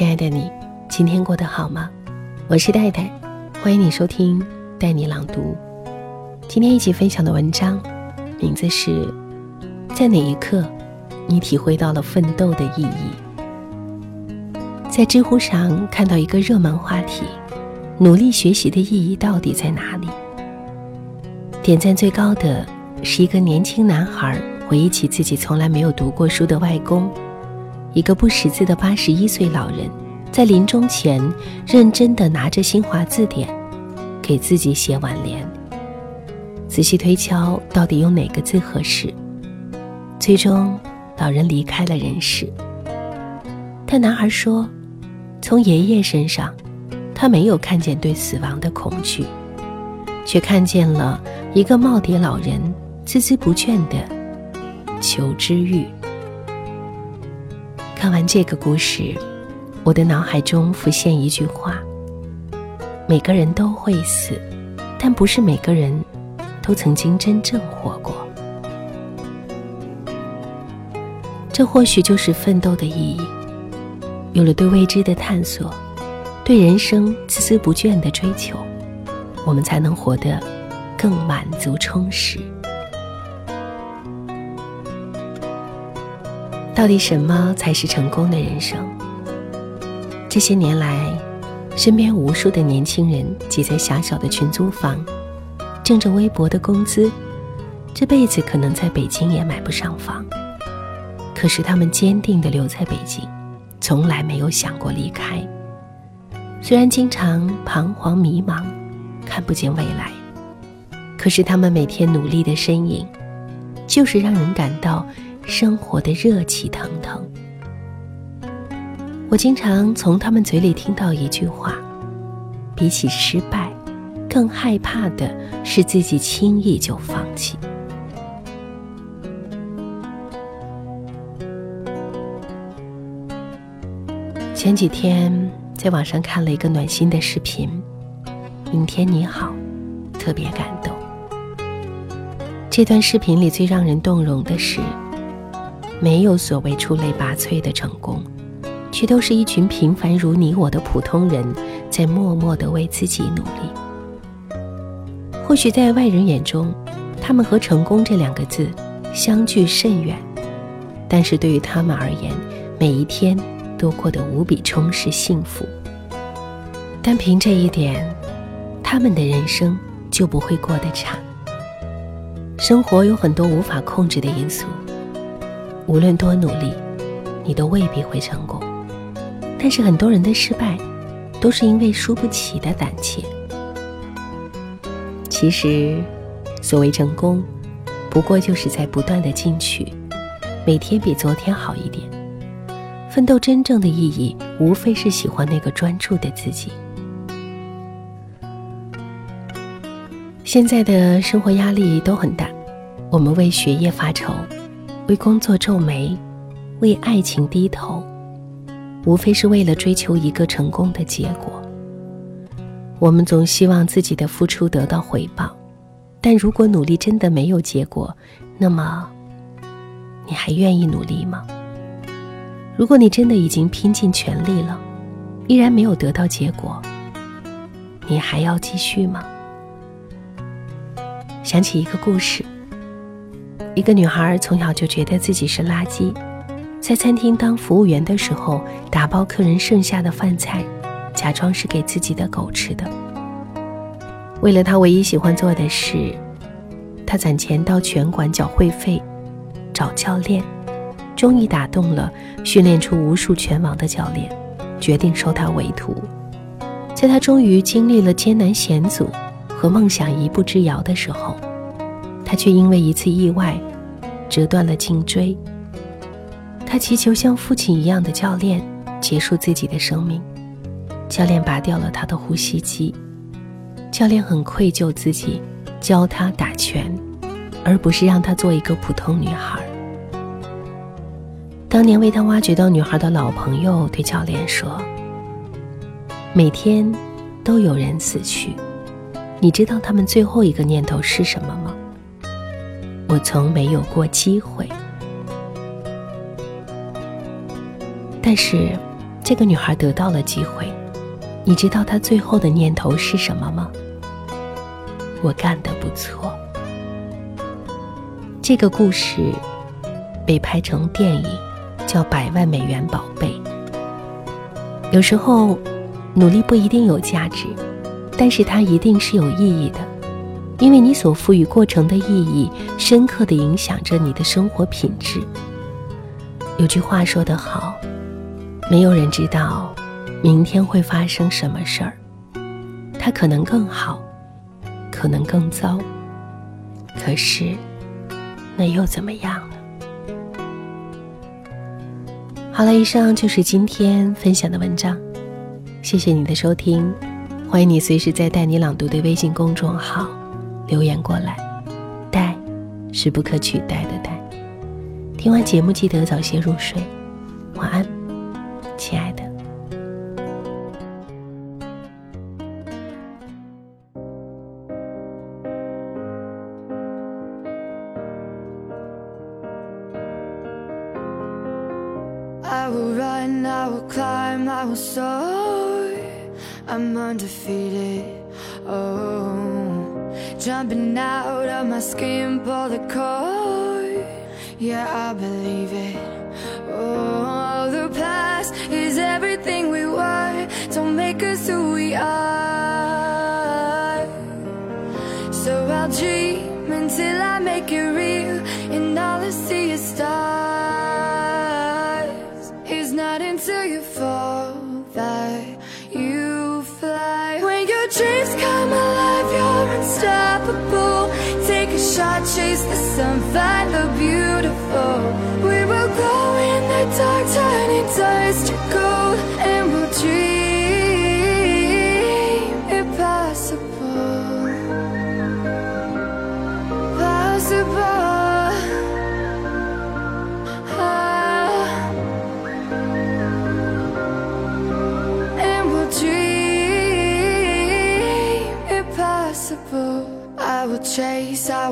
亲爱的你，今天过得好吗？我是戴戴，欢迎你收听带你朗读。今天一起分享的文章，名字是在哪一刻，你体会到了奋斗的意义？在知乎上看到一个热门话题：努力学习的意义到底在哪里？点赞最高的是一个年轻男孩回忆起自己从来没有读过书的外公。一个不识字的八十一岁老人，在临终前认真地拿着新华字典，给自己写挽联。仔细推敲，到底用哪个字合适？最终，老人离开了人世。但男孩说，从爷爷身上，他没有看见对死亡的恐惧，却看见了一个耄耋老人孜孜不倦的求知欲。看完这个故事，我的脑海中浮现一句话：每个人都会死，但不是每个人都曾经真正活过。这或许就是奋斗的意义。有了对未知的探索，对人生孜孜不倦的追求，我们才能活得更满足充实。到底什么才是成功的人生？这些年来，身边无数的年轻人挤在狭小的群租房，挣着微薄的工资，这辈子可能在北京也买不上房。可是他们坚定地留在北京，从来没有想过离开。虽然经常彷徨迷茫，看不见未来，可是他们每天努力的身影，就是让人感到。生活的热气腾腾。我经常从他们嘴里听到一句话：比起失败，更害怕的是自己轻易就放弃。前几天在网上看了一个暖心的视频，《明天你好》，特别感动。这段视频里最让人动容的是。没有所谓出类拔萃的成功，却都是一群平凡如你我的普通人，在默默的为自己努力。或许在外人眼中，他们和成功这两个字相距甚远，但是对于他们而言，每一天都过得无比充实幸福。单凭这一点，他们的人生就不会过得差。生活有很多无法控制的因素。无论多努力，你都未必会成功。但是很多人的失败，都是因为输不起的胆怯。其实，所谓成功，不过就是在不断的进取，每天比昨天好一点。奋斗真正的意义，无非是喜欢那个专注的自己。现在的生活压力都很大，我们为学业发愁。为工作皱眉，为爱情低头，无非是为了追求一个成功的结果。我们总希望自己的付出得到回报，但如果努力真的没有结果，那么你还愿意努力吗？如果你真的已经拼尽全力了，依然没有得到结果，你还要继续吗？想起一个故事。一个女孩从小就觉得自己是垃圾，在餐厅当服务员的时候，打包客人剩下的饭菜，假装是给自己的狗吃的。为了她唯一喜欢做的事，她攒钱到拳馆缴会费，找教练，终于打动了训练出无数拳王的教练，决定收她为徒。在她终于经历了艰难险阻和梦想一步之遥的时候。他却因为一次意外，折断了颈椎。他祈求像父亲一样的教练结束自己的生命，教练拔掉了他的呼吸机。教练很愧疚自己，教他打拳，而不是让他做一个普通女孩。当年为他挖掘到女孩的老朋友对教练说：“每天都有人死去，你知道他们最后一个念头是什么吗？”我从没有过机会，但是这个女孩得到了机会，你知道她最后的念头是什么吗？我干得不错。这个故事被拍成电影，叫《百万美元宝贝》。有时候，努力不一定有价值，但是它一定是有意义的，因为你所赋予过程的意义，深刻的影响着你的生活品质。有句话说得好，没有人知道明天会发生什么事儿，它可能更好，可能更糟，可是。那又怎么样呢？好了，以上就是今天分享的文章，谢谢你的收听，欢迎你随时在带你朗读的微信公众号留言过来，带是不可取代的带。听完节目记得早些入睡，晚安，亲爱的。I'm undefeated. Oh, jumping out of my skin, pull the cord. Yeah, I believe it. Oh, the past is everything we were. Don't make us who we are. Beautiful. We will glow in the dark, turning dust to gold,